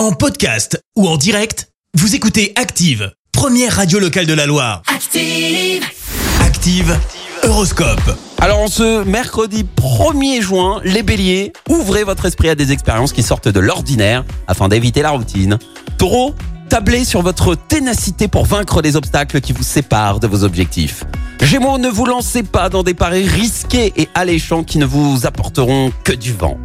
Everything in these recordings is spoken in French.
En podcast ou en direct, vous écoutez Active, première radio locale de la Loire. Active. Active, Horoscope. Alors, en ce mercredi 1er juin, les béliers, ouvrez votre esprit à des expériences qui sortent de l'ordinaire afin d'éviter la routine. Taureau, tablez sur votre ténacité pour vaincre les obstacles qui vous séparent de vos objectifs. Gémeaux, ne vous lancez pas dans des paris risqués et alléchants qui ne vous apporteront que du vent.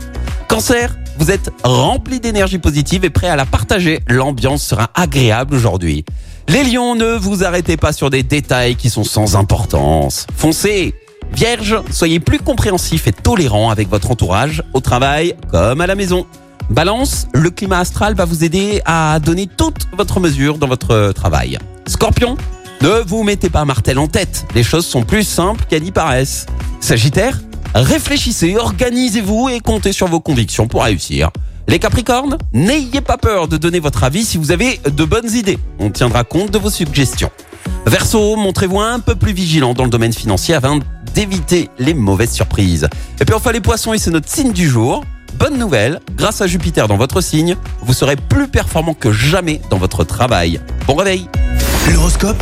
Cancer, vous êtes rempli d'énergie positive et prêt à la partager. L'ambiance sera agréable aujourd'hui. Les lions, ne vous arrêtez pas sur des détails qui sont sans importance. Foncez Vierge, soyez plus compréhensif et tolérant avec votre entourage, au travail comme à la maison. Balance, le climat astral va vous aider à donner toute votre mesure dans votre travail. Scorpion, ne vous mettez pas martel en tête, les choses sont plus simples qu'elles y paraissent. Sagittaire, réfléchissez, organisez-vous et comptez sur vos convictions pour réussir. Les Capricornes, n'ayez pas peur de donner votre avis si vous avez de bonnes idées. On tiendra compte de vos suggestions. Verseau, montrez-vous un peu plus vigilant dans le domaine financier afin d'éviter les mauvaises surprises. Et puis enfin les poissons, et c'est notre signe du jour. Bonne nouvelle, grâce à Jupiter dans votre signe, vous serez plus performant que jamais dans votre travail. Bon réveil L'horoscope